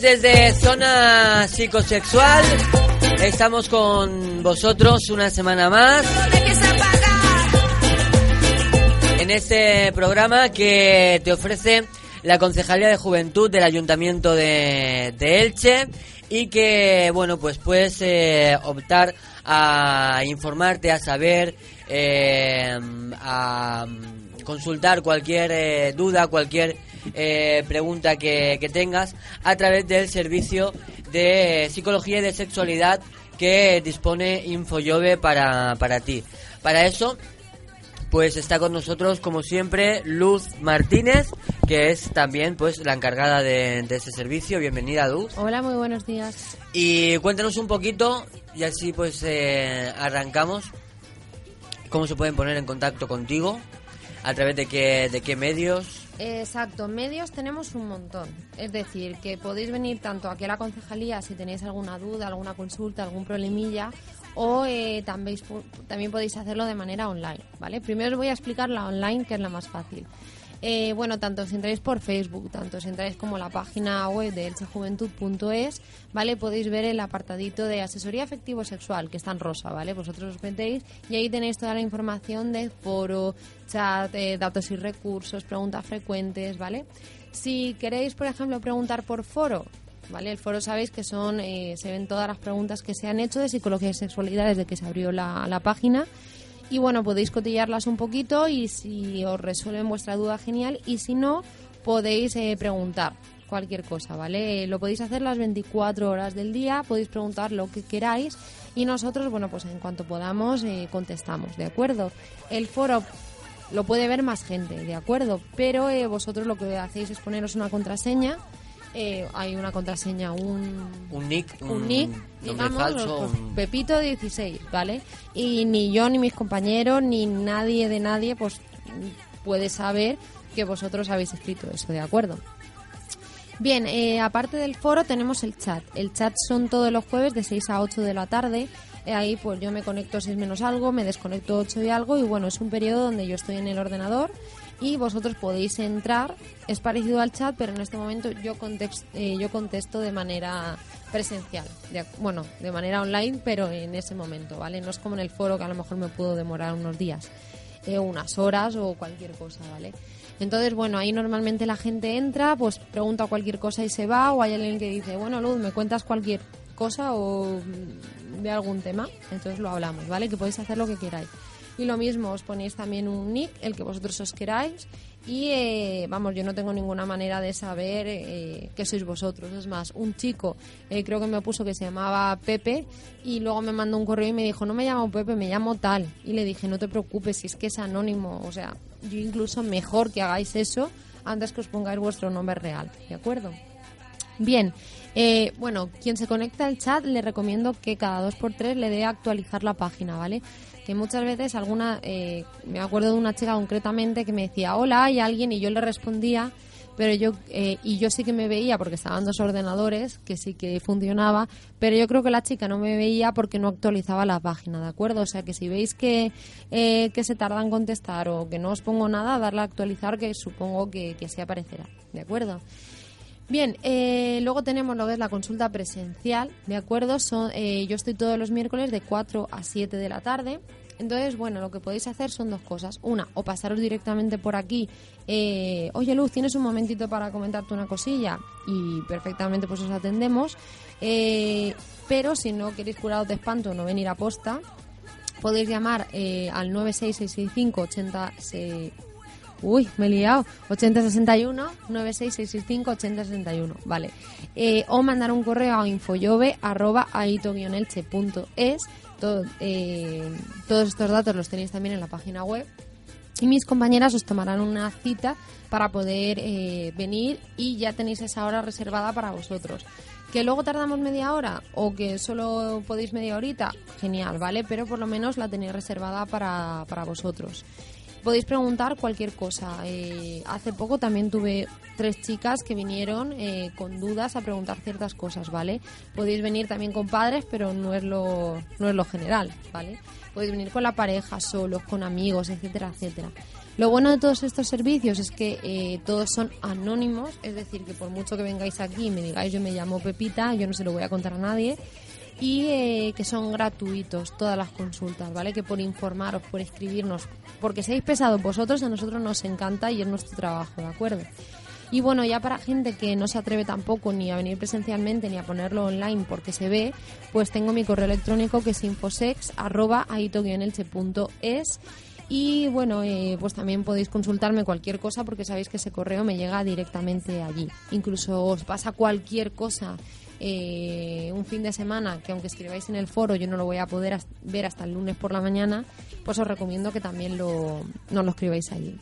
Desde Zona Psicosexual. Estamos con vosotros una semana más. En este programa que te ofrece la Concejalía de Juventud del Ayuntamiento de, Elche y que, bueno, pues puedes eh, optar a informarte, a saber, eh, a consultar cualquier eh, duda, cualquier eh, pregunta que, tengas a través del servicio de psicología y de sexualidad que dispone InfoYove para, para ti. Para eso, pues está con nosotros como siempre Luz Martínez, que es también pues la encargada de, ese servicio. Bienvenida, Luz. Hola, muy buenos días. Y cuéntanos un poquito y así pues eh, arrancamos. ¿Cómo se pueden poner en contacto contigo? ¿A través de qué, de qué medios? Exacto, medios tenemos un montón. Es decir, que podéis venir tanto aquí a la concejalía si tenéis alguna duda, alguna consulta, algún problemilla, o eh, también, también podéis hacerlo de manera online, ¿vale? Primero os voy a explicar la online, que es la más fácil. Eh, bueno, tanto si entráis por Facebook, tanto si entráis como la página web de elchejuventud.es, ¿vale? Podéis ver el apartadito de asesoría afectivo sexual, que está en rosa, ¿vale? Vosotros os metéis y ahí tenéis toda la información de foro, chat, eh, datos y recursos, preguntas frecuentes, ¿vale? Si queréis, por ejemplo, preguntar por foro, ¿vale? El foro sabéis que son, eh, se ven todas las preguntas que se han hecho de psicología y sexualidad desde que se abrió la, la página y bueno, podéis cotillarlas un poquito y si os resuelven vuestra duda, genial. Y si no, podéis eh, preguntar cualquier cosa, ¿vale? Lo podéis hacer las 24 horas del día, podéis preguntar lo que queráis y nosotros, bueno, pues en cuanto podamos eh, contestamos, ¿de acuerdo? El foro lo puede ver más gente, ¿de acuerdo? Pero eh, vosotros lo que hacéis es poneros una contraseña eh, hay una contraseña, un, un nick, un, nick, digamos, Pepito 16, ¿vale? Y ni yo, ni mis compañeros, ni nadie de nadie, pues puede saber que vosotros habéis escrito eso, ¿de acuerdo? Bien, eh, aparte del foro tenemos el chat. El chat son todos los jueves de 6 a 8 de la tarde. Eh, ahí pues yo me conecto 6 menos algo, me desconecto 8 y algo y bueno, es un periodo donde yo estoy en el ordenador y vosotros podéis entrar. Es parecido al chat, pero en este momento yo, eh, yo contesto de manera presencial. bueno, de manera online, pero en ese momento, ¿vale? No es como en el foro que a lo mejor me puedo demorar unos días, eh, unas horas o cualquier cosa, ¿vale? Entonces, bueno, ahí normalmente la gente entra, pues pregunta cualquier cosa y se va, o hay alguien que dice, bueno, Luz, ¿me cuentas cualquier cosa o de algún tema? Entonces lo hablamos, ¿vale? Que podéis hacer lo que queráis. Y lo mismo, os ponéis también un nick, el que vosotros os queráis. Y eh, vamos, yo no tengo ninguna manera de saber eh, que sois vosotros. Es más, un chico eh, creo que me puso que se llamaba Pepe y luego me mandó un correo y me dijo, no me llamo Pepe, me llamo tal. Y le dije, no te preocupes, si es que es anónimo. O sea, yo incluso mejor que hagáis eso antes que os pongáis vuestro nombre real. ¿De acuerdo? Bien, eh, bueno, quien se conecta al chat le recomiendo que cada dos por tres le dé actualizar la página, ¿vale? Que muchas veces alguna, eh, me acuerdo de una chica concretamente que me decía, hola, hay alguien, y yo le respondía, pero yo, eh, y yo sí que me veía porque estaban dos ordenadores, que sí que funcionaba, pero yo creo que la chica no me veía porque no actualizaba la página, ¿de acuerdo? O sea que si veis que, eh, que se tarda en contestar o que no os pongo nada, darle a actualizar, que supongo que, que sí aparecerá, ¿de acuerdo? Bien, luego tenemos lo que es la consulta presencial, ¿de acuerdo? Son, yo estoy todos los miércoles de 4 a 7 de la tarde. Entonces, bueno, lo que podéis hacer son dos cosas. Una, o pasaros directamente por aquí. Eh, Oye, Luz, ¿tienes un momentito para comentarte una cosilla? Y perfectamente pues os atendemos. Eh, pero si no queréis curaros de espanto, no venir a posta, podéis llamar eh, al 96665 80 Uy, me he liado. 8061 96665 8061. Vale. Eh, o mandar un correo a infoyobe arroba aito-elche.es. Todo, eh, todos estos datos los tenéis también en la página web. Y mis compañeras os tomarán una cita para poder eh, venir y ya tenéis esa hora reservada para vosotros. Que luego tardamos media hora o que solo podéis media horita, genial, ¿vale? Pero por lo menos la tenéis reservada para, para vosotros podéis preguntar cualquier cosa. Eh, hace poco también tuve tres chicas que vinieron eh, con dudas a preguntar ciertas cosas, ¿vale? Podéis venir también con padres, pero no es lo, no es lo general, ¿vale? Podéis venir con la pareja, solos, con amigos, etcétera, etcétera. Lo bueno de todos estos servicios es que eh, todos son anónimos, es decir, que por mucho que vengáis aquí y me digáis yo me llamo Pepita, yo no se lo voy a contar a nadie, y eh, que son gratuitos todas las consultas, ¿vale? Que por informaros, por escribirnos, porque seáis pesados vosotros, a nosotros nos encanta y es nuestro trabajo, ¿de acuerdo? Y bueno, ya para gente que no se atreve tampoco ni a venir presencialmente ni a ponerlo online porque se ve, pues tengo mi correo electrónico que es infosex.aito-elche.es y bueno, eh, pues también podéis consultarme cualquier cosa porque sabéis que ese correo me llega directamente allí. Incluso os pasa cualquier cosa eh, un fin de semana que aunque escribáis en el foro yo no lo voy a poder ver hasta el lunes por la mañana, pues os recomiendo que también lo, no lo escribáis allí.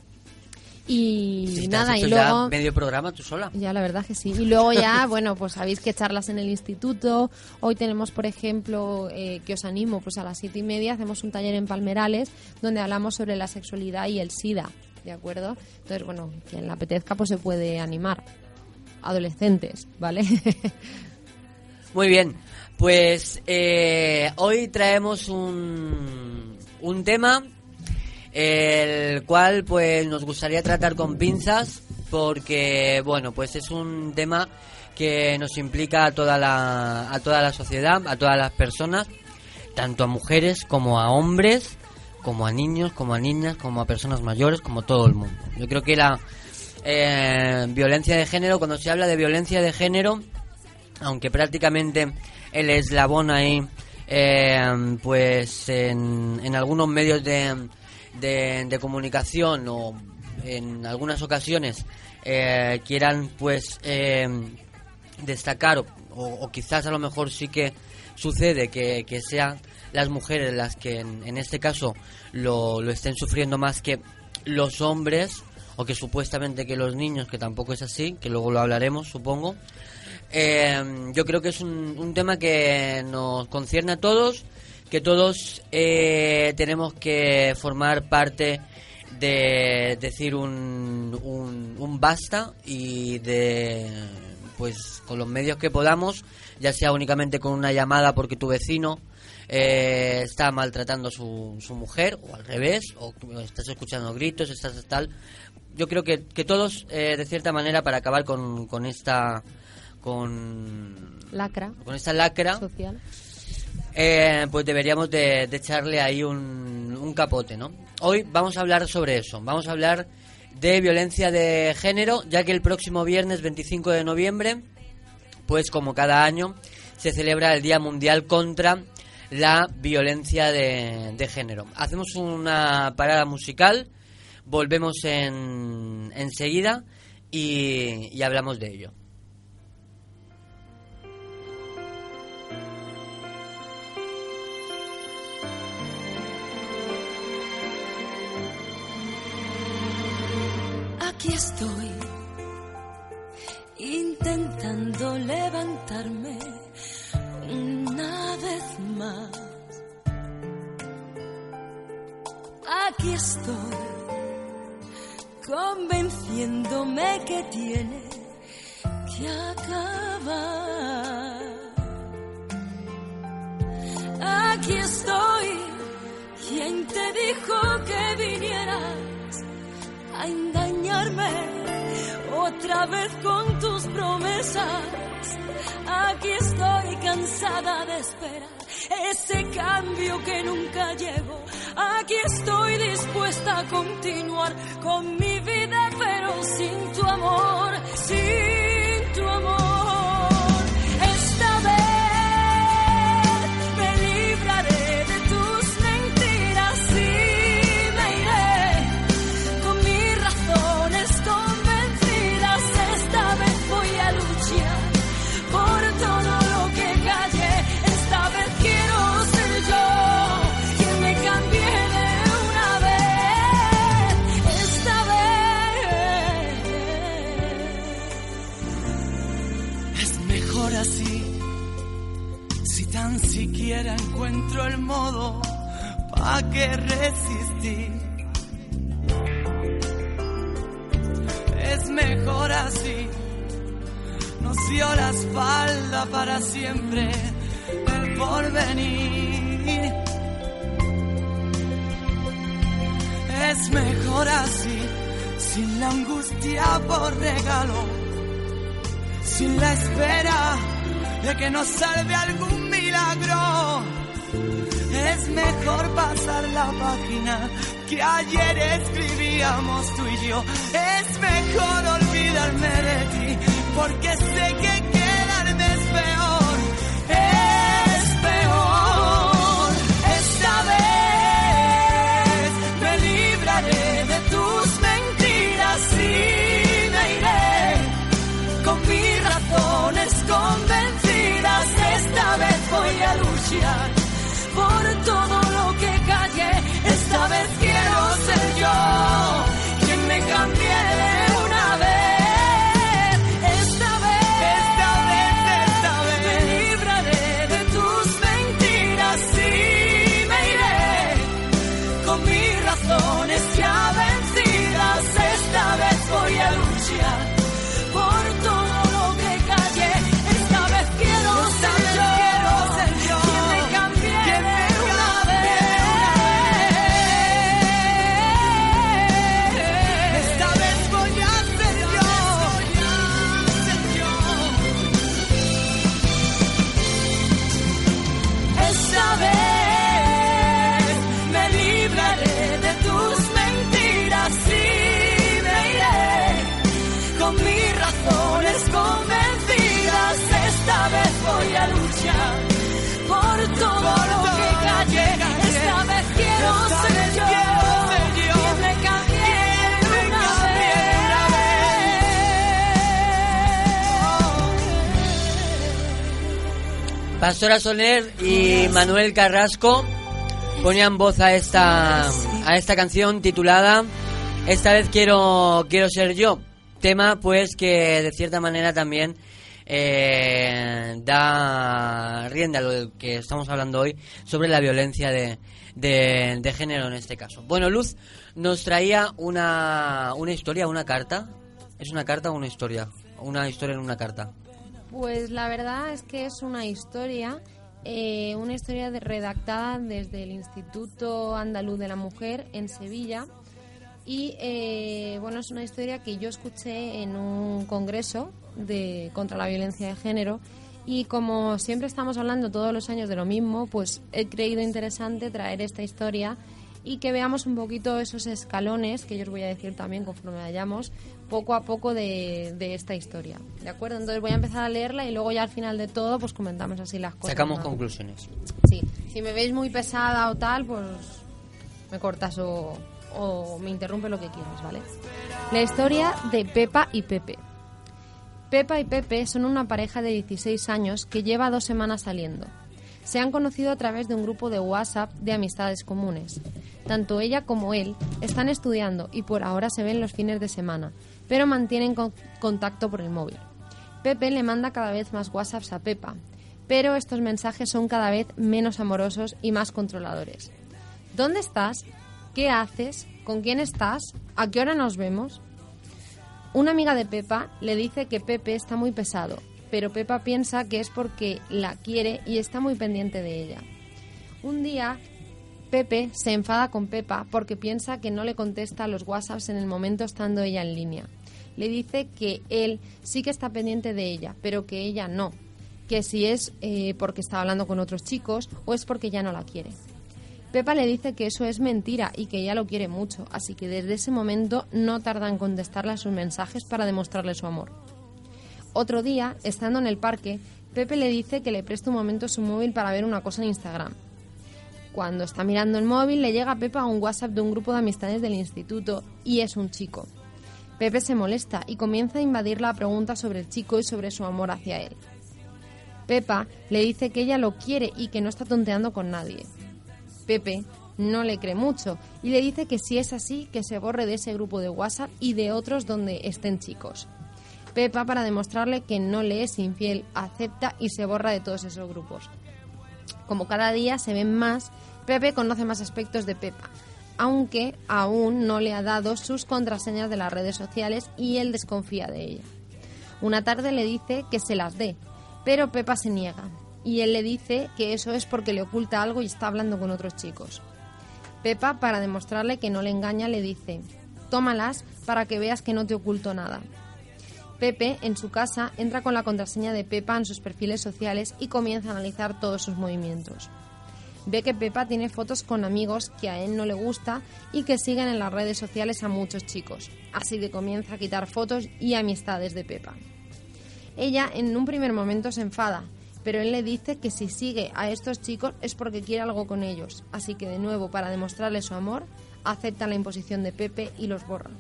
Y nada, y luego... medio programa tú sola. Ya, la verdad que sí. Y luego ya, bueno, pues sabéis que charlas en el instituto. Hoy tenemos, por ejemplo, eh, que os animo, pues a las siete y media hacemos un taller en Palmerales donde hablamos sobre la sexualidad y el SIDA, ¿de acuerdo? Entonces, bueno, quien le apetezca pues se puede animar. Adolescentes, ¿vale? Muy bien, pues eh, hoy traemos un, un tema el cual pues nos gustaría tratar con pinzas porque bueno pues es un tema que nos implica a toda la a toda la sociedad a todas las personas tanto a mujeres como a hombres como a niños como a niñas como a personas mayores como todo el mundo. Yo creo que la eh, violencia de género cuando se habla de violencia de género aunque prácticamente el eslabón ahí, eh, pues en, en, algunos medios de, de, comunicación o en algunas ocasiones eh, quieran pues eh, destacar o, quizás a lo mejor sí que sucede que, que sean las mujeres las que en, este caso lo, lo estén sufriendo más que los hombres o que supuestamente que los niños, que tampoco es así, que luego lo hablaremos, supongo. Eh, yo creo que es un, tema que nos concierne a todos, que todos eh, tenemos que formar parte de decir un, un, basta y de pues con los medios que podamos, ya sea únicamente con una llamada porque tu vecino eh, está maltratando a su, su mujer o al revés, o estás escuchando gritos, estás tal. Yo creo que, que todos, de cierta manera, para acabar con, con esta con lacra. con esta lacra social. eh, pues deberíamos de, echarle ahí un, un, capote no hoy vamos a hablar sobre eso. Vamos a hablar de violencia de género ya que el próximo viernes 25 de noviembre pues como cada año se celebra el día mundial contra la violencia de, de género. Hacemos una parada musical volvemos en enseguida y, y hablamos de ello aquí estoy, intentando levantarme una vez más. Aquí estoy, convenciéndome que tiene que acabar. Aquí estoy, quien te dijo que vinieras a otra vez con tus promesas. Aquí estoy cansada de esperar ese cambio que nunca llegó. Aquí estoy dispuesta a continuar con mi vida, pero sin tu amor, sin el modo pa' que resistir. Es mejor así. Nos dio la espalda para siempre el porvenir. Es mejor así, sin la angustia por regalo, sin la espera de que nos salve algún milagro. Es mejor pasar la página que ayer escribíamos tú y yo. Es mejor olvidarme de ti, porque sé que Pastora Soler y Manuel Carrasco ponían voz a esta a esta canción titulada Esta vez quiero quiero ser yo. Tema pues que de cierta manera también eh, da rienda a lo que estamos hablando hoy sobre la violencia de, de, género en este caso. Bueno, Luz nos traía una, una historia, una carta. ¿Es una carta o una historia? Una historia en una carta. Pues la verdad es que es una historia, eh, una historia de- redactada desde el Instituto Andaluz de la Mujer en Sevilla. Y eh, bueno, es una historia que yo escuché en un congreso de, contra la violencia de género. Y como siempre estamos hablando todos los años de lo mismo, pues he creído interesante traer esta historia y que veamos un poquito esos escalones, que yo os voy a decir también conforme vayamos, poco a poco de, de esta historia. ¿De acuerdo? Entonces voy a empezar a leerla y luego ya al final de todo pues comentamos así las cosas. Sacamos ¿no? conclusiones. Sí, si me veis muy pesada o tal, pues me cortas o, o me interrumpe lo que quieras, ¿vale? La historia de Pepa y Pepe. Pepa y Pepe son una pareja de 16 años que lleva dos semanas saliendo. Se han conocido a través de un grupo de WhatsApp de amistades comunes. Tanto ella como él están estudiando y por ahora se ven los fines de semana, pero mantienen con- contacto por el móvil. Pepe le manda cada vez más WhatsApps a Pepa, pero estos mensajes son cada vez menos amorosos y más controladores. ¿Dónde estás? ¿Qué haces? ¿Con quién estás? ¿A qué hora nos vemos? Una amiga de Pepa le dice que Pepe está muy pesado, pero Pepa piensa que es porque la quiere y está muy pendiente de ella. Un día, Pepe se enfada con Pepa porque piensa que no le contesta los WhatsApps en el momento estando ella en línea. Le dice que él sí que está pendiente de ella, pero que ella no. Que si es eh, porque está hablando con otros chicos o es porque ya no la quiere. Pepa le dice que eso es mentira y que ella lo quiere mucho, así que desde ese momento no tarda en contestarle a sus mensajes para demostrarle su amor. Otro día, estando en el parque, Pepe le dice que le preste un momento su móvil para ver una cosa en Instagram. Cuando está mirando el móvil, le llega a Pepa un WhatsApp de un grupo de amistades del instituto y es un chico. Pepe se molesta y comienza a invadir la pregunta sobre el chico y sobre su amor hacia él. Pepa le dice que ella lo quiere y que no está tonteando con nadie. Pepe no le cree mucho y le dice que si es así, que se borre de ese grupo de WhatsApp y de otros donde estén chicos. Pepa, para demostrarle que no le es infiel, acepta y se borra de todos esos grupos. Como cada día se ven más, Pepe conoce más aspectos de Pepa, aunque aún no le ha dado sus contraseñas de las redes sociales y él desconfía de ella. Una tarde le dice que se las dé, pero Pepa se niega y él le dice que eso es porque le oculta algo y está hablando con otros chicos. Pepa, para demostrarle que no le engaña, le dice, tómalas para que veas que no te oculto nada. Pepe, en su casa, entra con la contraseña de Pepa en sus perfiles sociales y comienza a analizar todos sus movimientos. Ve que Pepa tiene fotos con amigos que a él no le gusta y que siguen en las redes sociales a muchos chicos, así que comienza a quitar fotos y amistades de Pepa. Ella en un primer momento se enfada, pero él le dice que si sigue a estos chicos es porque quiere algo con ellos, así que de nuevo para demostrarle su amor, acepta la imposición de Pepe y los borra.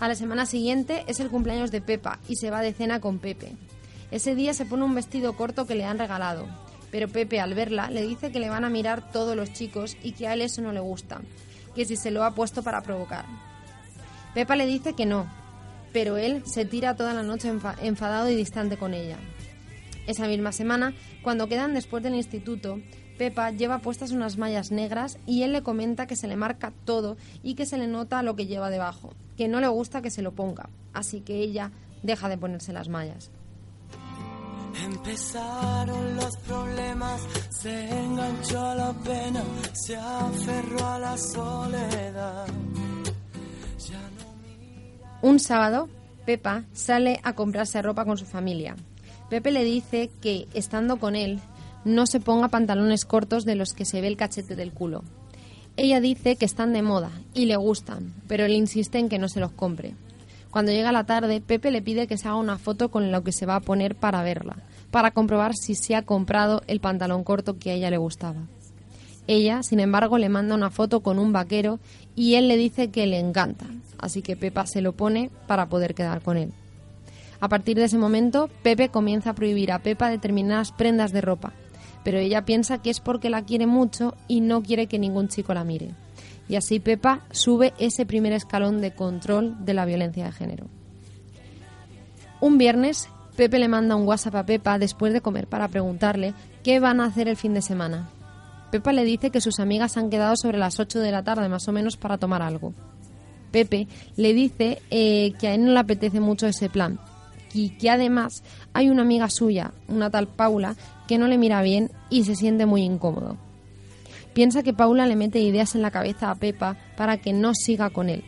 A la semana siguiente es el cumpleaños de Pepa y se va de cena con Pepe. Ese día se pone un vestido corto que le han regalado, pero Pepe al verla le dice que le van a mirar todos los chicos y que a él eso no le gusta, que si se lo ha puesto para provocar. Pepa le dice que no, pero él se tira toda la noche enfadado y distante con ella. Esa misma semana, cuando quedan después del instituto, Pepa lleva puestas unas mallas negras y él le comenta que se le marca todo y que se le nota lo que lleva debajo, que no le gusta que se lo ponga, así que ella deja de ponerse las mallas. Empezaron los problemas, se enganchó a la pena, se aferró a la soledad. Un sábado, Pepa sale a comprarse ropa con su familia. Pepe le dice que, estando con él, no se ponga pantalones cortos de los que se ve el cachete del culo. Ella dice que están de moda y le gustan, pero él insiste en que no se los compre. Cuando llega la tarde, Pepe le pide que se haga una foto con lo que se va a poner para verla, para comprobar si se ha comprado el pantalón corto que a ella le gustaba. Ella, sin embargo, le manda una foto con un vaquero y él le dice que le encanta, así que Pepa se lo pone para poder quedar con él. A partir de ese momento, Pepe comienza a prohibir a Pepa determinadas prendas de ropa, pero ella piensa que es porque la quiere mucho y no quiere que ningún chico la mire. Y así Pepa sube ese primer escalón de control de la violencia de género. Un viernes, Pepe le manda un WhatsApp a Pepa después de comer para preguntarle qué van a hacer el fin de semana. Pepa le dice que sus amigas han quedado sobre las 8 de la tarde más o menos para tomar algo. Pepe le dice eh, que a él no le apetece mucho ese plan, y que además hay una amiga suya, una tal Paula, que no le mira bien y se siente muy incómodo. Piensa que Paula le mete ideas en la cabeza a Pepa para que no siga con él.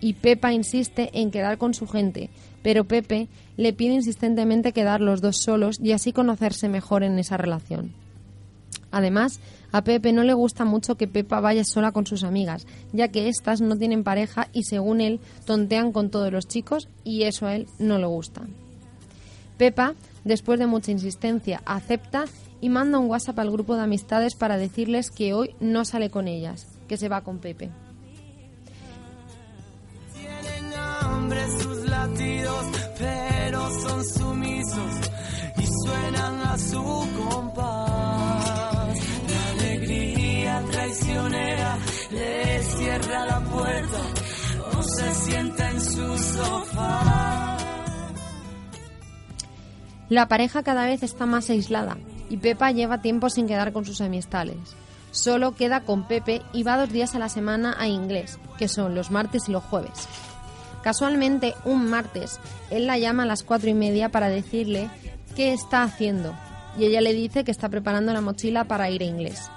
Y Pepa insiste en quedar con su gente, pero Pepe le pide insistentemente quedar los dos solos y así conocerse mejor en esa relación. Además, a Pepe no le gusta mucho que Pepa vaya sola con sus amigas, ya que éstas no tienen pareja y según él tontean con todos los chicos y eso a él no le gusta. Pepa, después de mucha insistencia, acepta y manda un WhatsApp al grupo de amistades para decirles que hoy no sale con ellas, que se va con Pepe. Tienen hambre sus latidos, pero son sumisos y suenan a su compás. La alegría traicionera le cierra la puerta o se sienta en su sofá. La pareja cada vez está más aislada y Pepa lleva tiempo sin quedar con sus amistades. Solo queda con Pepe y va dos días a la semana a inglés, que son los martes y los jueves. Casualmente, un martes, él la llama a las cuatro y media para decirle qué está haciendo y ella le dice que está preparando la mochila para ir a inglés.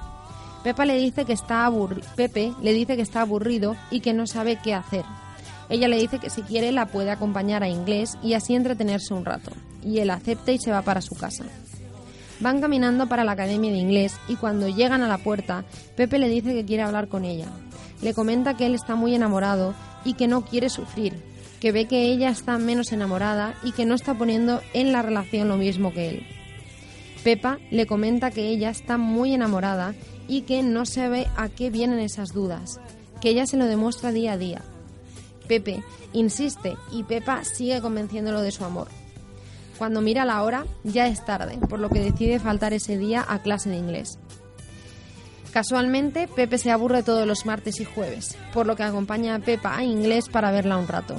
Pepa le dice que está Pepe le dice que está aburrido y que no sabe qué hacer. Ella le dice que si quiere la puede acompañar a inglés y así entretenerse un rato, y él acepta y se va para su casa. Van caminando para la academia de inglés y cuando llegan a la puerta, Pepe le dice que quiere hablar con ella. Le comenta que él está muy enamorado y que no quiere sufrir, que ve que ella está menos enamorada y que no está poniendo en la relación lo mismo que él. Pepa le comenta que ella está muy enamorada y que no sabe a qué vienen esas dudas, que ella se lo demuestra día a día. Pepe insiste y Pepa sigue convenciéndolo de su amor. Cuando mira la hora, ya es tarde, por lo que decide faltar ese día a clase de inglés. Casualmente, Pepe se aburre todos los martes y jueves, por lo que acompaña a Pepa a inglés para verla un rato.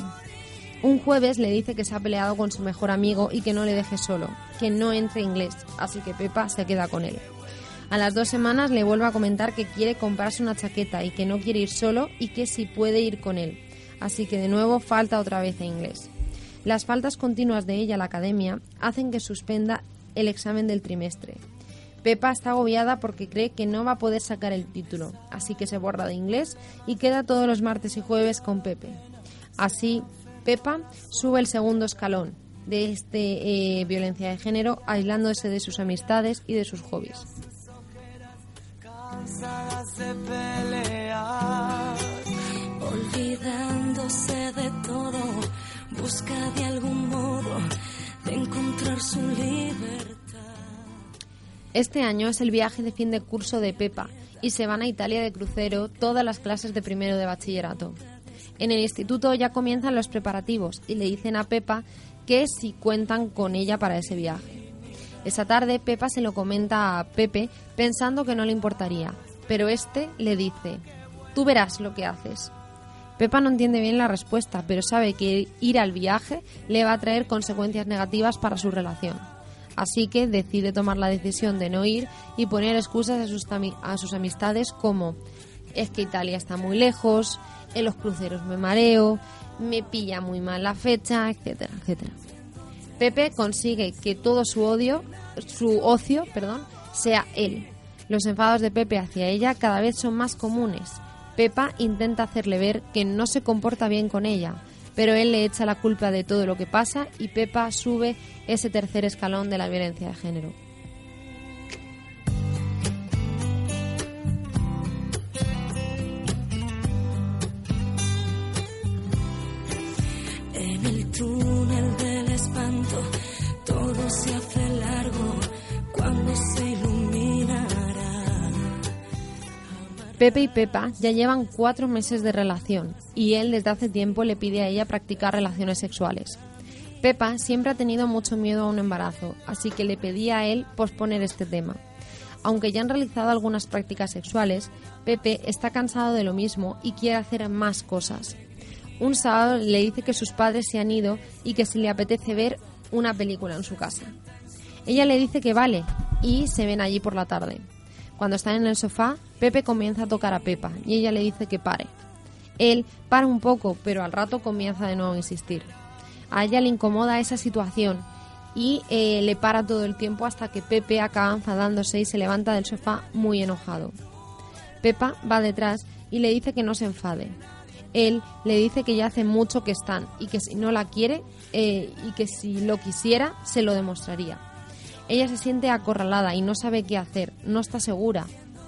Un jueves le dice que se ha peleado con su mejor amigo y que no le deje solo, que no entre inglés, así que Pepa se queda con él. A las dos semanas le vuelve a comentar que quiere comprarse una chaqueta y que no quiere ir solo y que si puede ir con él. Así que de nuevo falta otra vez en inglés. Las faltas continuas de ella a la academia hacen que suspenda el examen del trimestre. Pepa está agobiada porque cree que no va a poder sacar el título, así que se borra de inglés y queda todos los martes y jueves con Pepe. Así, Pepa sube el segundo escalón de este eh, violencia de género, aislándose de sus amistades y de sus hobbies. olvidándose de todo, busca de algún modo de encontrar su libertad. Este año es el viaje de fin de curso de Pepa y se van a Italia de crucero todas las clases de primero de bachillerato. En el instituto ya comienzan los preparativos y le dicen a Pepa que si cuentan con ella para ese viaje. Esa tarde Pepa se lo comenta a Pepe pensando que no le importaría, pero este le dice, tú verás lo que haces. Pepa no entiende bien la respuesta, pero sabe que ir al viaje le va a traer consecuencias negativas para su relación. Así que decide tomar la decisión de no ir y poner excusas a sus, a sus amistades como es que Italia está muy lejos, en los cruceros me mareo, me pilla muy mal la fecha, etcétera, etcétera. Pepe consigue que todo su odio, su ocio, perdón, sea él. Los enfados de Pepe hacia ella cada vez son más comunes. Pepa intenta hacerle ver que no se comporta bien con ella, pero él le echa la culpa de todo lo que pasa y Pepa sube ese tercer escalón de la violencia de género. Pepe y Pepa ya llevan cuatro meses de relación y él desde hace tiempo le pide a ella practicar relaciones sexuales. Pepa siempre ha tenido mucho miedo a un embarazo, así que le pedía a él posponer este tema. Aunque ya han realizado algunas prácticas sexuales, Pepe está cansado de lo mismo y quiere hacer más cosas. Un sábado le dice que sus padres se han ido y que si le apetece ver una película en su casa. Ella le dice que vale y se ven allí por la tarde. Cuando están en el sofá, Pepe comienza a tocar a Pepa y ella le dice que pare. Él para un poco, pero al rato comienza de nuevo a insistir. A ella le incomoda esa situación y eh, le para todo el tiempo hasta que Pepe acaba enfadándose y se levanta del sofá muy enojado. Pepa va detrás y le dice que no se enfade, él le dice que ya hace mucho que están y que si no la quiere eh, y que si lo quisiera se lo demostraría. Ella se siente acorralada y no sabe qué hacer, no está segura,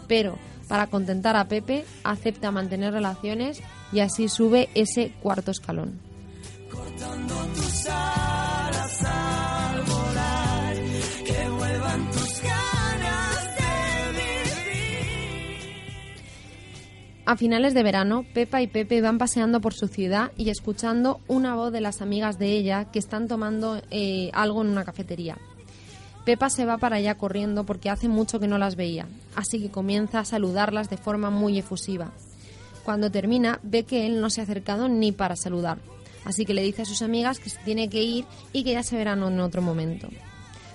pero para contentar a Pepe acepta mantener relaciones y así sube ese cuarto escalón. A finales de verano, Pepa y Pepe van paseando por su ciudad y escuchando una voz de las amigas de ella que están tomando eh, algo en una cafetería. Pepa se va para allá corriendo porque hace mucho que no las veía, así que comienza a saludarlas de forma muy efusiva. Cuando termina, ve que él no se ha acercado ni para saludar, así que le dice a sus amigas que se tiene que ir y que ya se verán en otro momento.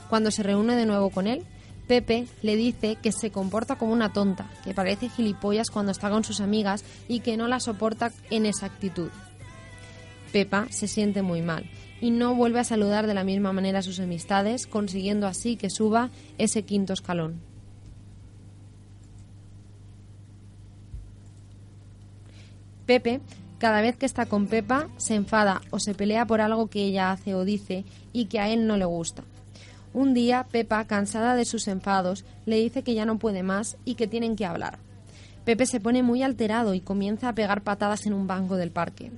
Cuando se reúne de nuevo con él, Pepe le dice que se comporta como una tonta, que parece gilipollas cuando está con sus amigas y que no la soporta en esa actitud. Pepa se siente muy mal y no vuelve a saludar de la misma manera a sus amistades, consiguiendo así que suba ese quinto escalón. Pepe, cada vez que está con Pepa, se enfada o se pelea por algo que ella hace o dice y que a él no le gusta. Un día, Pepa, cansada de sus enfados, le dice que ya no puede más y que tienen que hablar. Pepe se pone muy alterado y comienza a pegar patadas en un banco del parque.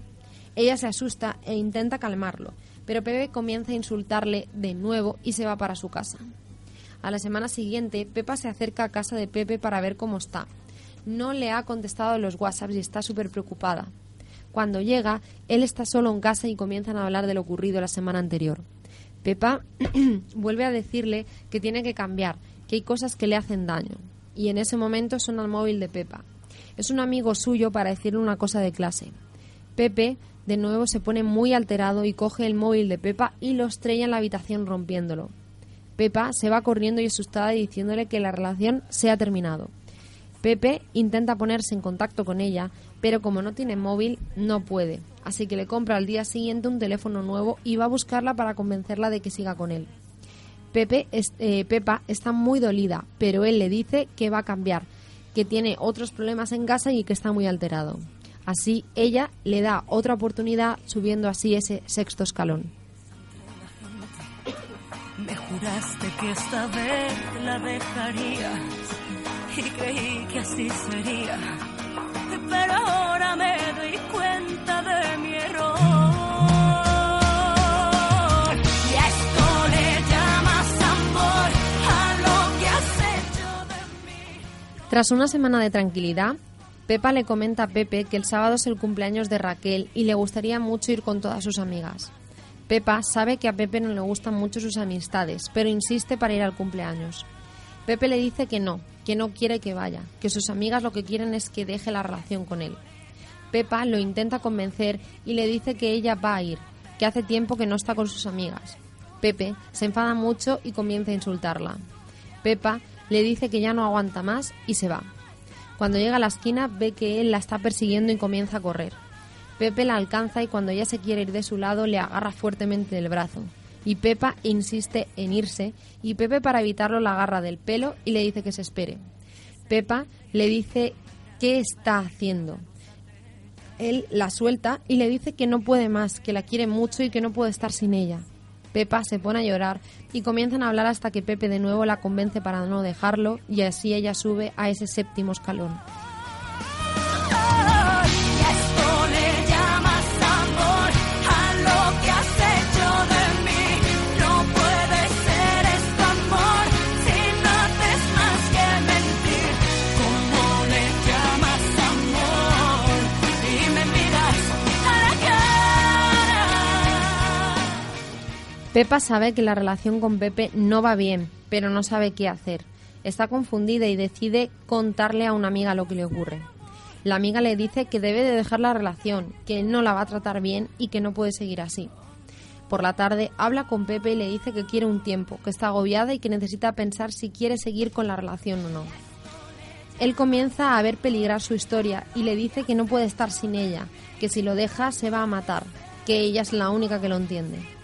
Ella se asusta e intenta calmarlo, pero Pepe comienza a insultarle de nuevo y se va para su casa. A la semana siguiente, Pepa se acerca a casa de Pepe para ver cómo está. No le ha contestado los WhatsApps y está súper preocupada. Cuando llega, él está solo en casa y comienzan a hablar de lo ocurrido la semana anterior. Pepa vuelve a decirle que tiene que cambiar, que hay cosas que le hacen daño. Y en ese momento suena el móvil de Pepa. Es un amigo suyo para decirle una cosa de clase. Pepe de nuevo se pone muy alterado y coge el móvil de Pepa y lo estrella en la habitación rompiéndolo. Pepa se va corriendo y asustada diciéndole que la relación se ha terminado. Pepe intenta ponerse en contacto con ella, pero como no tiene móvil, no puede. Así que le compra al día siguiente un teléfono nuevo y va a buscarla para convencerla de que siga con él. Pepe eh, Pepa está muy dolida, pero él le dice que va a cambiar, que tiene otros problemas en casa y que está muy alterado. Así ella le da otra oportunidad subiendo así ese sexto escalón. Me juraste que esta vez la dejarías y creí que así sería, pero ahora me doy cuenta de mi error. Tras una semana de tranquilidad, Pepa le comenta a Pepe que el sábado es el cumpleaños de Raquel y le gustaría mucho ir con todas sus amigas. Pepa sabe que a Pepe no le gustan mucho sus amistades, pero insiste para ir al cumpleaños. Pepe le dice que no, que no quiere que vaya, que sus amigas lo que quieren es que deje la relación con él. Pepa lo intenta convencer y le dice que ella va a ir, que hace tiempo que no está con sus amigas. Pepe se enfada mucho y comienza a insultarla. Pepa le dice que ya no aguanta más y se va. Cuando llega a la esquina ve que él la está persiguiendo y comienza a correr. Pepe la alcanza y cuando ya se quiere ir de su lado le agarra fuertemente del brazo. Y Pepa insiste en irse y Pepe para evitarlo la agarra del pelo y le dice que se espere. Pepa le dice qué está haciendo. Él la suelta y le dice que no puede más, que la quiere mucho y que no puede estar sin ella. Pepa se pone a llorar y comienzan a hablar hasta que Pepe de nuevo la convence para no dejarlo y así ella sube a ese séptimo escalón. Pepa sabe que la relación con Pepe no va bien, pero no sabe qué hacer. Está confundida y decide contarle a una amiga lo que le ocurre. La amiga le dice que debe de dejar la relación, que no la va a tratar bien y que no puede seguir así. Por la tarde habla con Pepe y le dice que quiere un tiempo, que está agobiada y que necesita pensar si quiere seguir con la relación o no. Él comienza a ver peligrar su historia y le dice que no puede estar sin ella, que si lo deja se va a matar, que ella es la única que lo entiende.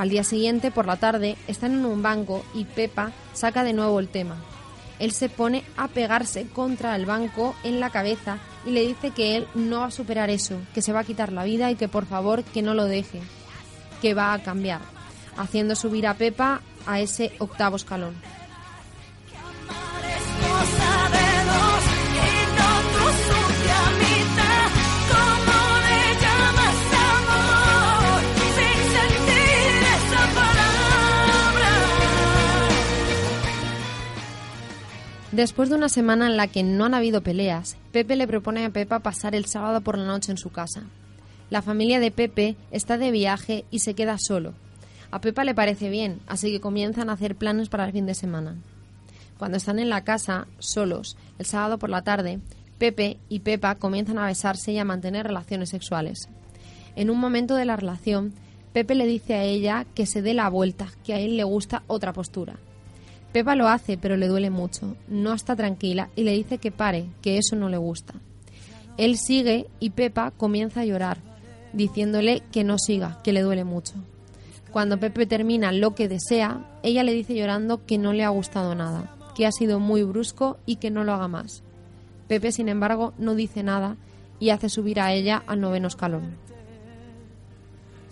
Al día siguiente, por la tarde, están en un banco y Pepa saca de nuevo el tema. Él se pone a pegarse contra el banco en la cabeza y le dice que él no va a superar eso, que se va a quitar la vida y que por favor que no lo deje, que va a cambiar, haciendo subir a Pepa a ese octavo escalón. Después de una semana en la que no han habido peleas, Pepe le propone a Pepa pasar el sábado por la noche en su casa. La familia de Pepe está de viaje y se queda solo. A Pepa le parece bien, así que comienzan a hacer planes para el fin de semana. Cuando están en la casa, solos, el sábado por la tarde, Pepe y Pepa comienzan a besarse y a mantener relaciones sexuales. En un momento de la relación, Pepe le dice a ella que se dé la vuelta, que a él le gusta otra postura. Pepa lo hace, pero le duele mucho. No está tranquila y le dice que pare, que eso no le gusta. Él sigue y Pepa comienza a llorar, diciéndole que no siga, que le duele mucho. Cuando Pepe termina lo que desea, ella le dice llorando que no le ha gustado nada, que ha sido muy brusco y que no lo haga más. Pepe, sin embargo, no dice nada y hace subir a ella al noveno escalón.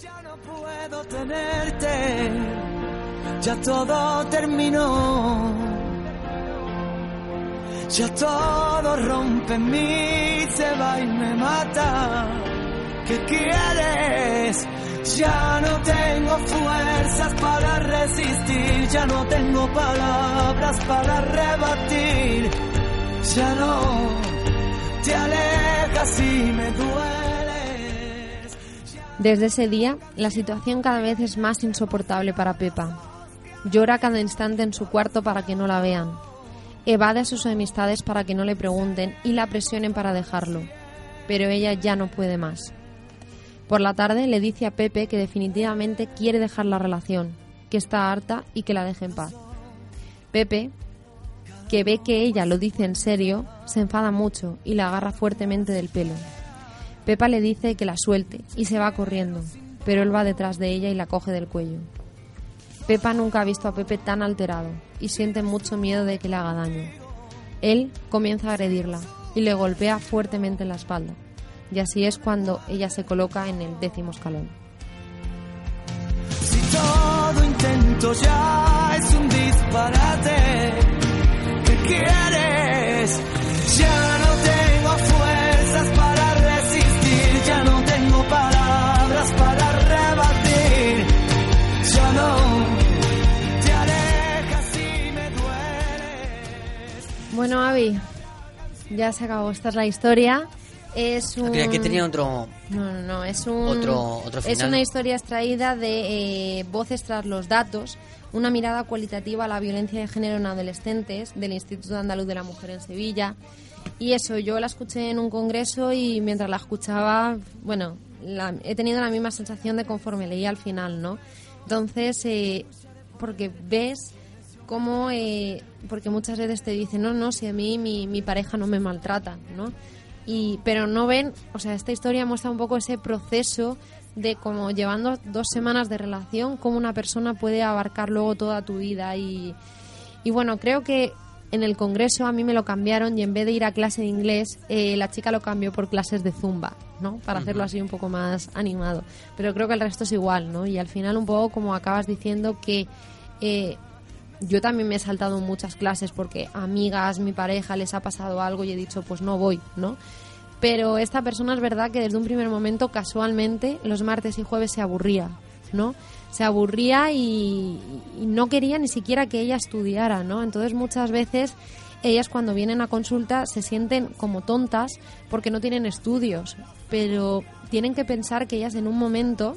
Ya no puedo tenerte ya todo terminó. Ya todo rompe en mí, se va y me mata. ¿Qué quieres? Ya no tengo fuerzas para resistir, ya no tengo palabras para rebatir. Ya no te alejas y me dueles. Desde ese día, la situación cada vez es más insoportable para Pepa. Llora cada instante en su cuarto para que no la vean. Evade a sus amistades para que no le pregunten y la presionen para dejarlo. Pero ella ya no puede más. Por la tarde le dice a Pepe que definitivamente quiere dejar la relación, que está harta y que la deje en paz. Pepe, que ve que ella lo dice en serio, se enfada mucho y la agarra fuertemente del pelo. Pepa le dice que la suelte y se va corriendo, pero él va detrás de ella y la coge del cuello. Pepa nunca ha visto a Pepe tan alterado y siente mucho miedo de que le haga daño. Él comienza a agredirla y le golpea fuertemente en la espalda. Y así es cuando ella se coloca en el décimo escalón. Si todo intento ya es un disparate, ¿qué quieres? Ya no tengo fuerzas para resistir, ya no tengo palabras para Bueno, Avi, ya se acabó. Esta es la historia. Es un... Creía que tenía otro... No, no, no, es un... Otro- otro Es final. una historia extraída de eh, Voces tras los datos, una mirada cualitativa a la violencia de género en adolescentes del Instituto Andaluz de la Mujer en Sevilla. Y eso, yo la escuché en un congreso y mientras la escuchaba, bueno, la- he tenido la misma sensación de conforme leía al final, ¿no? Entonces, eh, porque ves cómo, eh, porque muchas veces te dicen, no, no, si a mí mi, mi pareja no me maltrata, ¿no? Y, pero no ven, o sea, esta historia muestra un poco ese proceso de como llevando dos semanas de relación, cómo una persona puede abarcar luego toda tu vida. Y, y bueno, creo que en el congreso a mí me lo cambiaron y en vez de ir a clase de inglés, eh, la chica lo cambió por clases de zumba, ¿no? Para hacerlo así un poco más animado. Pero creo que el resto es igual, ¿no? Y al final un poco como acabas diciendo que... eh, yo también me he saltado muchas clases porque amigas, mi pareja les ha pasado algo y he dicho, pues no voy, ¿no? Pero esta persona es verdad que desde un primer momento, casualmente, los martes y jueves se aburría, ¿no? Se aburría y, no quería ni siquiera que ella estudiara, ¿no? Entonces muchas veces ellas cuando vienen a consulta se sienten como tontas porque no tienen estudios, pero tienen que pensar que ellas en un momento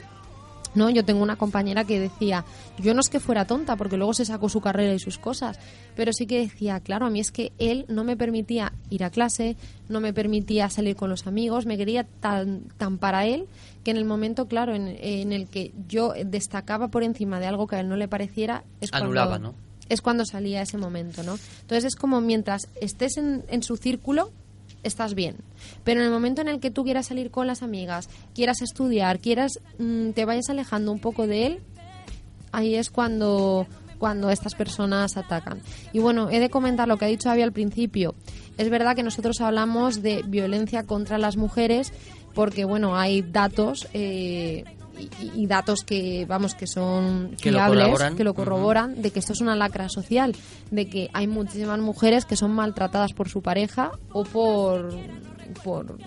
¿no? Yo tengo una compañera que decía, yo no es que fuera tonta, porque luego se sacó su carrera y sus cosas, pero sí que decía, claro, a mí es que él no me permitía ir a clase, no me permitía salir con los amigos, me quería tan, tan para él que en el momento, claro, en, en el que yo destacaba por encima de algo que a él no le pareciera, es Anulaba, cuando, ¿no? es cuando salía ese momento, ¿no? Entonces es como mientras estés en, en su círculo, estás bien. Pero en el momento en el que tú quieras salir con las amigas, quieras estudiar, quieras mm, te vayas alejando un poco de él, ahí es cuando cuando estas personas atacan. Y bueno, he de comentar lo que ha dicho Avi al principio. Es verdad que nosotros hablamos de violencia contra las mujeres porque, bueno, hay datos eh, y, y datos que, vamos, que son Que fiables, que lo corroboran, de que esto es una lacra social, de que hay muchísimas mujeres que son maltratadas por su pareja o por, por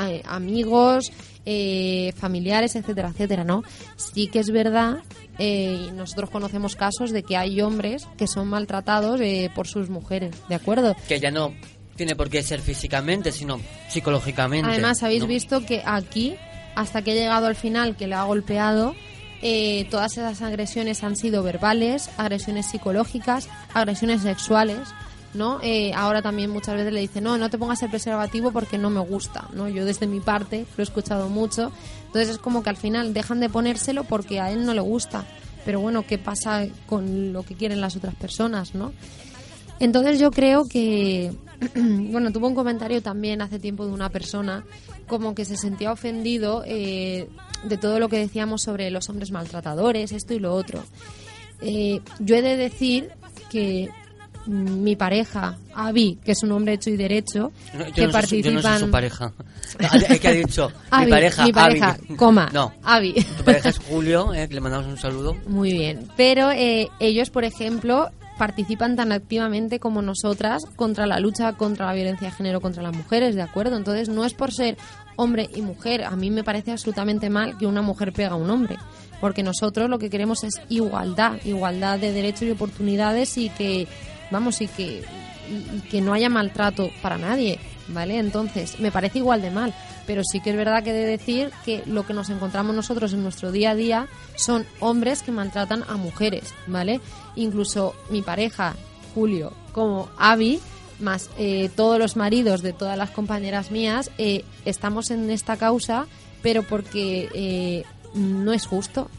eh, amigos, eh, familiares, etcétera, etcétera, ¿no? Sí que es verdad, eh, y nosotros conocemos casos de que hay hombres que son maltratados eh, por sus mujeres, ¿de acuerdo? Que ya no tiene por qué ser físicamente, sino psicológicamente. Además, habéis ¿no? visto que aquí, hasta que he llegado al final, que le ha golpeado, eh, todas esas agresiones han sido verbales, agresiones psicológicas, agresiones sexuales, ¿no? Eh, ahora también muchas veces le dicen, no, no te pongas el preservativo porque no me gusta, ¿no? Yo desde mi parte lo he escuchado mucho. Entonces es como que al final dejan de ponérselo porque a él no le gusta. Pero bueno, ¿qué pasa con lo que quieren las otras personas, no? Entonces yo creo que, bueno, tuvo un comentario también hace tiempo de una persona como que se sentía ofendido eh, de todo lo que decíamos sobre los hombres maltratadores, esto y lo otro. Eh, yo he de decir que mi pareja, Avi, que es un hombre hecho y derecho, No, que no soy su- yo no soy participan... su pareja. Que ha dicho mi pareja. mi pareja, Avi. coma, No. Avi. Tu pareja es Julio, eh, que le mandamos un saludo. Muy bien. Pero eh, ellos, por ejemplo, participan tan activamente como nosotras contra la lucha contra la violencia de género contra las mujeres, ¿de acuerdo? Entonces, no es por ser hombre y mujer. A mí me parece absolutamente mal que una mujer pega a un hombre. Porque nosotros lo que queremos es igualdad, igualdad de derechos y oportunidades y que, vamos, y que, y- y que no haya maltrato para nadie, ¿vale? Entonces, me parece igual de mal. Pero sí que es verdad que de decir que lo que nos encontramos nosotros en nuestro día a día son hombres que maltratan a mujeres, ¿vale? Incluso mi pareja, Julio, como Avi, más eh, todos los maridos de todas las compañeras mías, eh, estamos en esta causa pero porque eh, no es justo.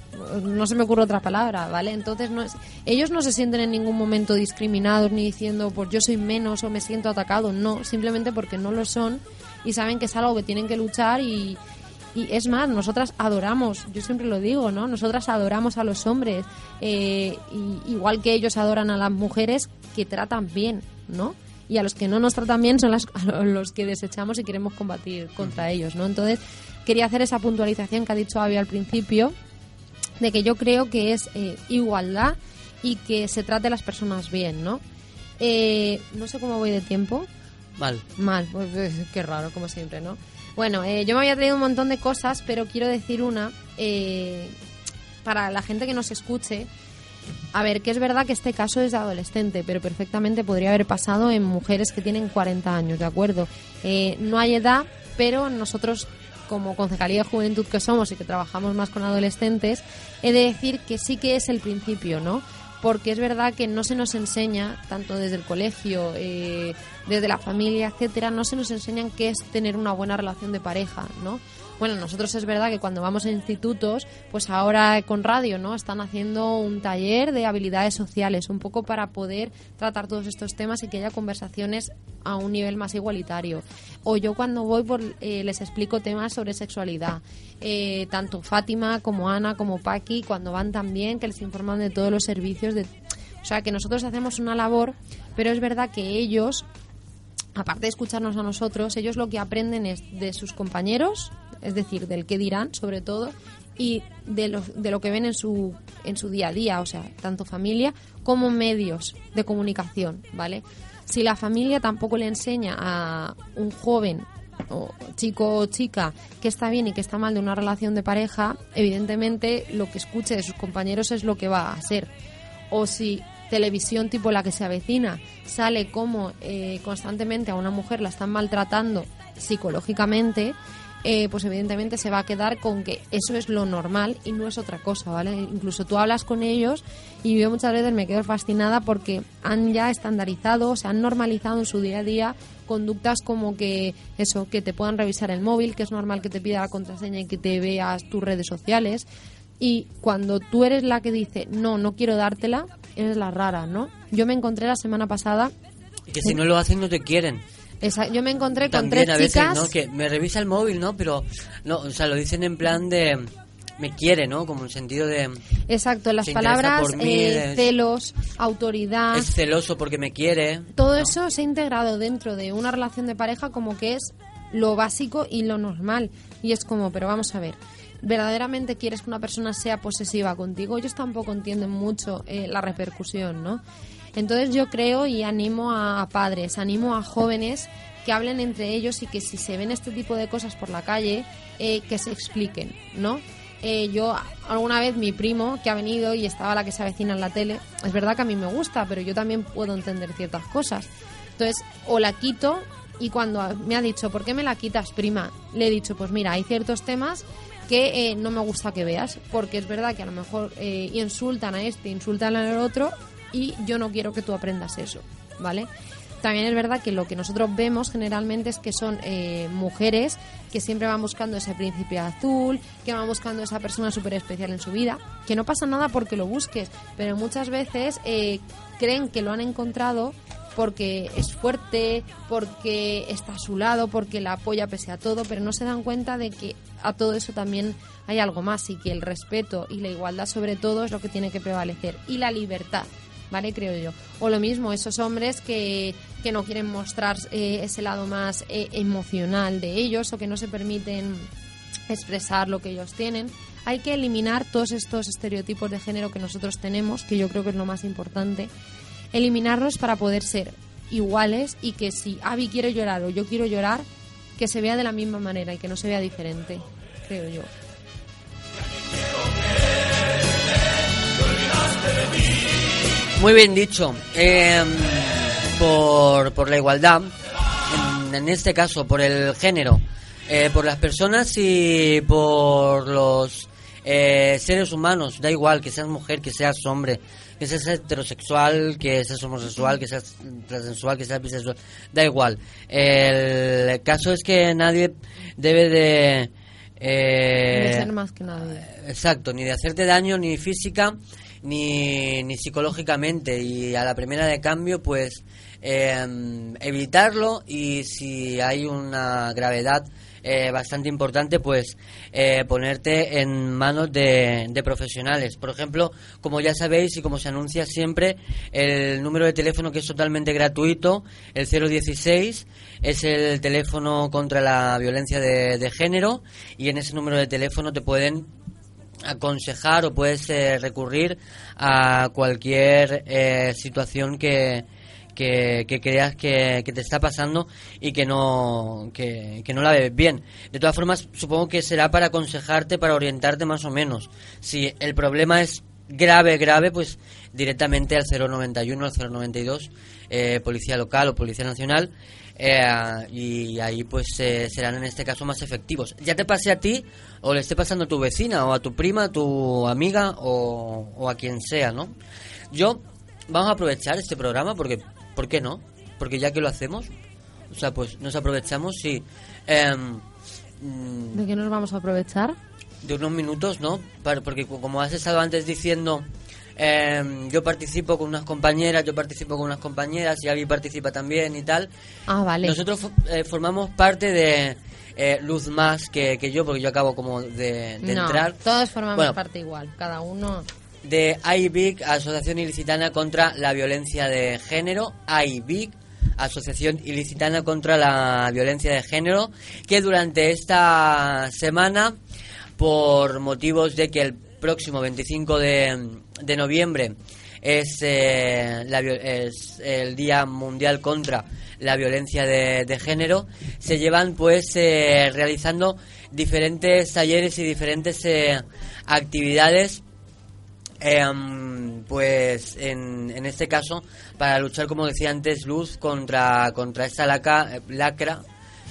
No se me ocurre otra palabra, ¿vale? Entonces, no es, ellos no se sienten en ningún momento discriminados ni diciendo, pues yo soy menos o me siento atacado. No, simplemente porque no lo son y saben que es algo que tienen que luchar y, y es más, nosotras adoramos, yo siempre lo digo, ¿no? Nosotras adoramos a los hombres, eh, igual que ellos adoran a las mujeres que tratan bien, ¿no? Y a los que no nos tratan bien son los que desechamos y queremos combatir contra ellos, ¿no? Entonces, quería hacer esa puntualización que ha dicho Avi al principio, de que yo creo que es eh, igualdad y que se trate a las personas bien, ¿no? Eh, no sé cómo voy de tiempo. Mal. Mal, pues qué raro, como siempre, ¿no? Bueno, eh, yo me había traído un montón de cosas, pero quiero decir una eh, para la gente que nos escuche. A ver, que es verdad que este caso es de adolescente, pero perfectamente podría haber pasado en mujeres que tienen 40 años, ¿de acuerdo? Eh, no hay edad, pero nosotros como Concejalía de Juventud que somos y que trabajamos más con adolescentes, he de decir que sí que es el principio, ¿no? Porque es verdad que no se nos enseña, tanto desde el colegio, eh, desde la familia, etcétera, no se nos enseñan qué es tener una buena relación de pareja, ¿no? Bueno, nosotros es verdad que cuando vamos a institutos, pues ahora con radio, ¿no? Están haciendo un taller de habilidades sociales, un poco para poder tratar todos estos temas y que haya conversaciones a un nivel más igualitario. O yo cuando voy por, eh, les explico temas sobre sexualidad. Eh, tanto Fátima como Ana como Paqui, cuando van también, que les informan de todos los servicios. De, o sea, que nosotros hacemos una labor, pero es verdad que ellos aparte de escucharnos a nosotros, ellos lo que aprenden es de sus compañeros, es decir, del que dirán sobre todo, y de lo, de lo que ven en su, en su día a día, o sea, tanto familia como medios de comunicación, ¿vale? Si la familia tampoco le enseña a un joven o chico o chica que está bien y que está mal de una relación de pareja, evidentemente lo que escuche de sus compañeros es lo que va a ser. O si televisión tipo la que se avecina sale como eh, constantemente a una mujer la están maltratando psicológicamente, eh, pues evidentemente se va a quedar con que eso es lo normal y no es otra cosa, ¿vale? Incluso tú hablas con ellos y yo muchas veces me quedo fascinada porque han ya estandarizado, se han normalizado en su día a día conductas como que eso, que te puedan revisar el móvil, que es normal que te pida la contraseña y que te veas tus redes sociales. Y cuando tú eres la que dice, no, no quiero dártela, eres la rara, ¿no? Yo me encontré la semana pasada... Que si no lo hacen no te quieren yo me encontré con tres a veces, ¿no? Que me revisa el móvil, ¿no? Pero, no, o sea, lo dicen en plan de me quiere, ¿no? Como en sentido de... Exacto, las palabras eh, celos, autoridad... Es celoso porque me quiere. Todo eso se ha integrado dentro de una relación de pareja como que es lo básico y lo normal. Y es como, pero vamos a ver, ¿verdaderamente quieres que una persona sea posesiva contigo? Ellos tampoco entienden mucho eh, la repercusión, ¿no? Entonces yo creo y animo a padres, animo a jóvenes que hablen entre ellos y que si se ven este tipo de cosas por la calle, eh, que se expliquen, ¿no? Eh, yo alguna vez mi primo que ha venido y estaba la que se avecina en la tele, es verdad que a mí me gusta, pero yo también puedo entender ciertas cosas. Entonces, o la quito y cuando me ha dicho, ¿por qué me la quitas, prima? Le he dicho, pues mira, hay ciertos temas que eh, no me gusta que veas, porque es verdad que a lo mejor insultan a este, insultan al otro, y yo no quiero que tú aprendas eso, ¿vale? También es verdad que lo que nosotros vemos generalmente es que son eh, mujeres que siempre van buscando ese príncipe azul, que van buscando esa persona súper especial en su vida, que no pasa nada porque lo busques, pero muchas veces eh, creen que lo han encontrado porque es fuerte, porque está a su lado, porque la apoya pese a todo, pero no se dan cuenta de que a todo eso también hay algo más y que el respeto y la igualdad sobre todo es lo que tiene que prevalecer y la libertad. ¿Vale? Creo yo. O lo mismo, esos hombres que, que no quieren mostrar eh, ese lado más eh, emocional de ellos o que no se permiten expresar lo que ellos tienen. Hay que eliminar todos estos estereotipos de género que nosotros tenemos, que yo creo que es lo más importante. Eliminarlos para poder ser iguales y que si Avi quiere llorar o yo quiero llorar, que se vea de la misma manera y que no se vea diferente, creo yo. Muy bien dicho. Em, por, por la igualdad, en, este caso, por el género, eh, por las personas y por los eh, seres humanos, da igual que seas mujer, que seas hombre, que seas heterosexual, que seas homosexual, que seas transensual, que seas bisexual, da igual. El caso es que nadie debe de Eh, de ser más que nadie. Exacto, ni de hacerte daño ni física ni, ni psicológicamente. Y a la primera de cambio, pues eh, evitarlo y si hay una gravedad eh, bastante importante, pues eh, ponerte en manos de, de, profesionales. Por ejemplo, como ya sabéis y como se anuncia siempre, el número de teléfono que es totalmente gratuito, el 016, es el teléfono contra la violencia de, de género y en ese número de teléfono te pueden aconsejar o puedes recurrir a cualquier eh, situación que, que, creas que, te está pasando y que no, que, no la ves bien. De todas formas, supongo que será para aconsejarte, para orientarte más o menos. Si el problema es grave, grave, pues directamente al 091, al 092, eh, Policía Local o Policía Nacional, eh, y ahí pues eh, serán en este caso más efectivos. Ya te pase a ti, o le esté pasando a tu vecina, o a tu prima, a tu amiga, o, o a quien sea, ¿no? Yo, vamos a aprovechar este programa porque ¿Por qué no? Porque ya que lo hacemos, o sea, pues nos aprovechamos y... Mm, ¿De qué nos vamos a aprovechar? De unos minutos, ¿no? Porque como has estado antes diciendo, em, yo participo con unas compañeras, yo participo con unas compañeras y alguien participa también y tal. Ah, vale. Nosotros eh, formamos parte de eh, Luz Más que, que, yo, porque yo acabo como de, de no, entrar. Todos formamos parte igual, cada uno de IBIC, Asociación Ilicitana contra la Violencia de Género, IBIC, Asociación Ilicitana contra la Violencia de Género, que durante esta semana, por motivos de que el próximo 25 de, de noviembre es, eh, es, el Día Mundial contra la Violencia de, Género, se llevan pues eh, realizando diferentes talleres y diferentes eh, actividades Em, pues en, en, este caso, para luchar, como decía antes, Luz contra, contra esta laca, lacra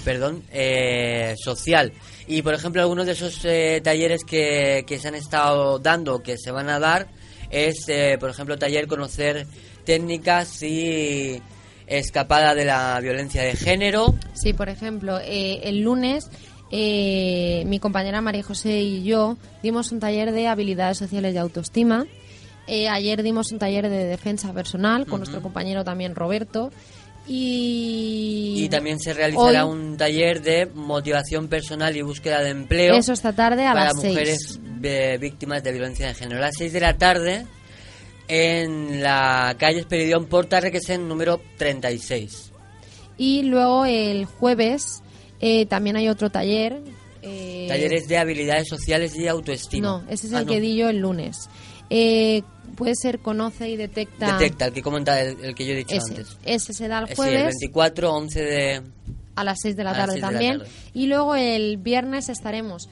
perdón, eh, social. Y, por ejemplo, algunos de esos eh, talleres que, que, se han estado dando, que se van a dar, es, eh, por ejemplo, taller conocer técnicas y escapada de la violencia de género. Sí, por ejemplo, el lunes eh, mi compañera María José y yo dimos un taller de habilidades sociales y autoestima. Eh, ayer dimos un taller de defensa personal con nuestro compañero también Roberto. Y, y también se realizará un taller de motivación personal y búsqueda de empleo. Eso esta tarde a para las mujeres víctimas de violencia de género. A las 6 de la tarde en la calle Esperidión Porta Requesén número 36. Y luego el jueves eh, también hay otro taller. Eh, Talleres de habilidades sociales y autoestima. No, ese es el ah, que di yo el lunes. Eh, puede ser conoce y detecta. Detecta, el que comenta el, que yo he dicho antes. Ese se da el jueves. el 24, 11 de. A las 6 de la tarde también. Y luego el viernes estaremos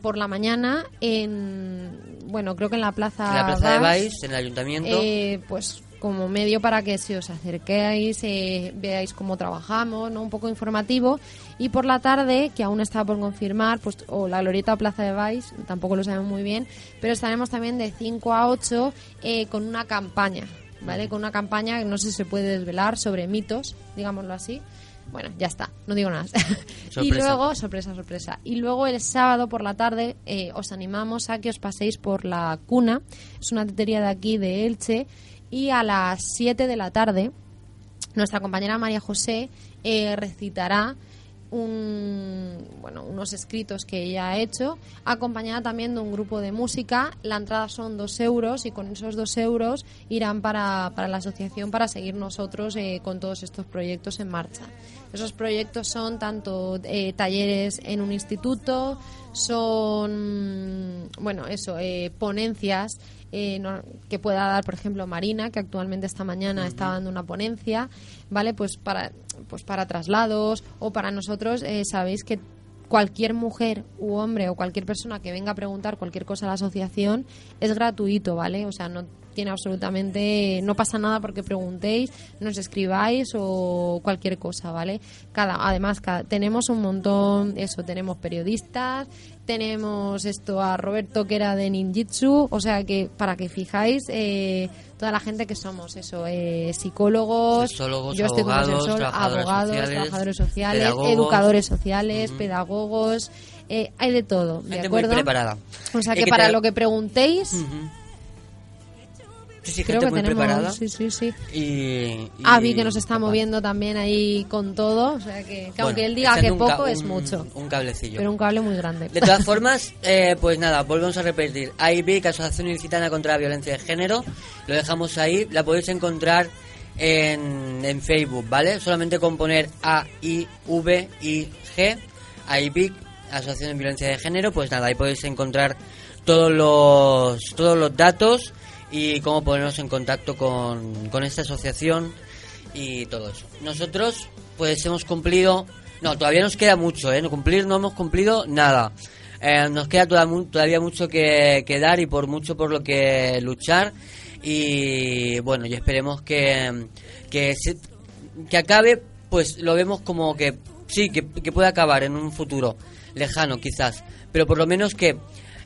por la mañana en. Bueno, creo que en la plaza. En la plaza de Baix, en el ayuntamiento. pues como medio para que si os acerquéis, eh, veáis cómo trabajamos, ¿no? Un poco informativo. Y por la tarde, que aún está por confirmar, pues o la Glorieta Plaza de Baix, tampoco lo sabemos muy bien, pero estaremos también de 5 a 8 eh, con una campaña, ¿vale? Con una campaña que no sé si se puede desvelar sobre mitos, digámoslo así. Bueno, ya está, no digo nada. y luego, sorpresa, sorpresa. Y luego el sábado por la tarde eh, os animamos a que os paséis por la cuna. Es una tetería de aquí de Elche y a las 7 de la tarde nuestra compañera María José eh, recitará un, bueno, unos escritos que ella ha hecho, acompañada también de un grupo de música. La entrada son dos euros y con esos dos euros irán para, para la asociación para seguir nosotros eh, con todos estos proyectos en marcha. Esos proyectos son tanto eh, talleres en un instituto, son, bueno, eso, ponencias eh, que pueda dar, por ejemplo, Marina, que actualmente esta mañana está dando una ponencia, ¿vale? Pues para, pues para traslados o para nosotros, eh, sabéis que cualquier mujer u hombre o cualquier persona que venga a preguntar cualquier cosa a la asociación es gratuito, ¿vale? O sea, no tiene absolutamente, no pasa nada porque preguntéis, nos escribáis o cualquier cosa, ¿vale? Cada, además, tenemos un montón, eso, tenemos periodistas, tenemos esto a Roberto que era de ninjitsu, o sea que para que fijáis eh, toda la gente que somos, eso, eh, psicólogos, yo estoy abogados, trabajadores, sociales, educadores sociales, pedagogos, eh, hay de todo, ¿de acuerdo? Muy preparada. O sea que, para lo que preguntéis... Sí, sí, Creo que tenemos, preparada. Sí, sí, sí. Y, Avi que nos está moviendo también ahí con todo. O sea que, aunque él diga que poco, es mucho. Un cablecillo. Pero un cable muy grande. De todas formas, eh, pues nada, volvemos a repetir. que Asociación Ilicitana contra la Violencia de Género. Lo dejamos ahí. La podéis encontrar en, en Facebook, ¿vale? Solamente con poner A, I, V, I, G. AIBIC, Asociación de Violencia de Género. Pues nada, ahí podéis encontrar todos los, todos los datos y cómo ponernos en contacto con, con esta asociación y todo eso. Nosotros pues hemos cumplido, no, todavía nos queda mucho, ¿eh? No cumplir no hemos cumplido nada. Eh, nos queda todavía mucho que, que, dar y por mucho por lo que luchar y bueno, y esperemos que, que, que acabe, pues lo vemos como que sí, que, que puede acabar en un futuro lejano quizás, pero por lo menos que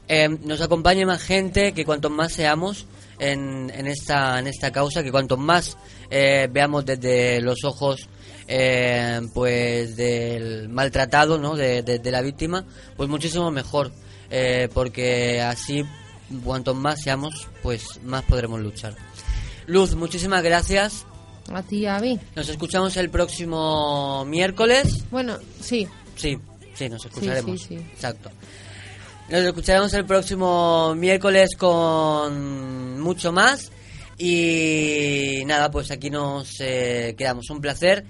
eh, nos acompañe más gente, que cuanto más seamos, en, en, esta, en esta causa, que cuanto más eh, veamos desde los ojos eh, pues del maltratado, ¿no? De, la víctima, pues muchísimo mejor, eh, porque así cuanto más seamos, pues más podremos luchar. Luz, muchísimas gracias. A ti, Avi. Nos escuchamos el próximo miércoles. Bueno, sí. Sí, sí, nos escucharemos. Sí, sí, sí. Exacto. Nos escucharemos el próximo miércoles con mucho más. Y nada, pues aquí nos eh, quedamos. Un placer.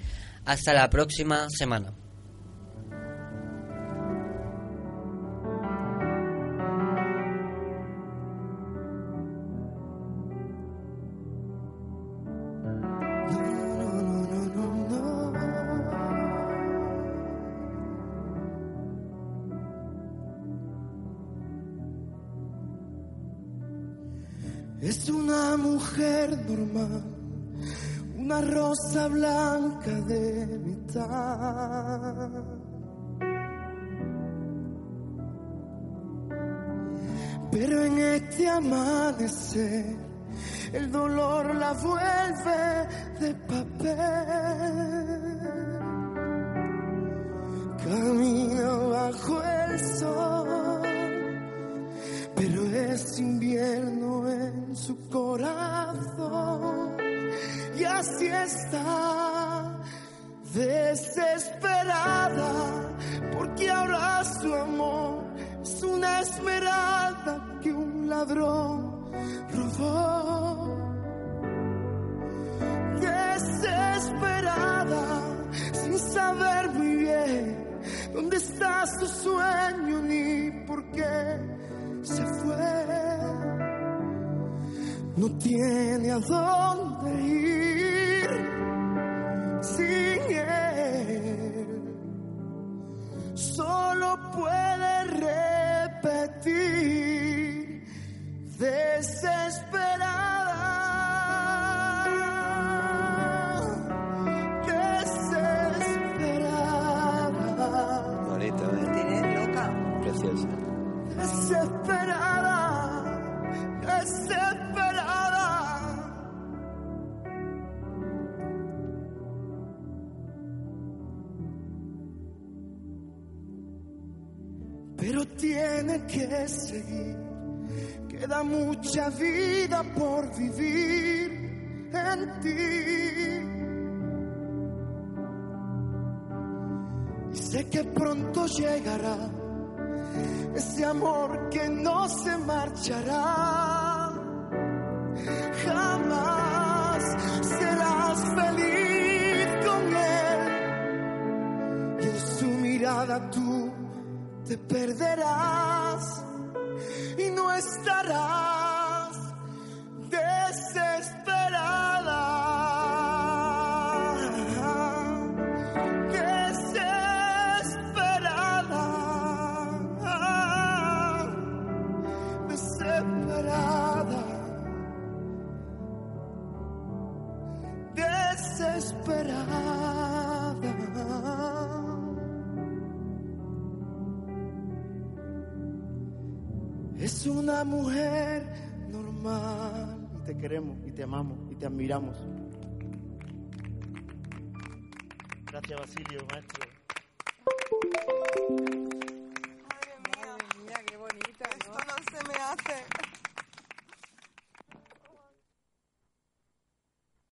Hasta la próxima semana. Es una mujer normal, una rosa blanca de mitad. Pero en este amanecer el dolor la vuelve de papel. Está desesperada porque ahora su amor es una esmeralda que un ladrón robó. Desesperada sin saber muy bien dónde está su sueño ni por qué se fue. No tiene a dónde Solo puede repetir desesperada. Desesperada. Bonito, ¿eh? Tienes loca. Preciosa. Desesperada. Desesperada. Tiene que seguir. Queda mucha vida por vivir en ti. Y sé que pronto llegará ese amor que no se marchará. Jamás serás feliz con él. Y en su mirada tú te perderás y no estarás Mujer normal. Y te queremos, y te amamos, y te admiramos. Gracias, Basilio, maestro.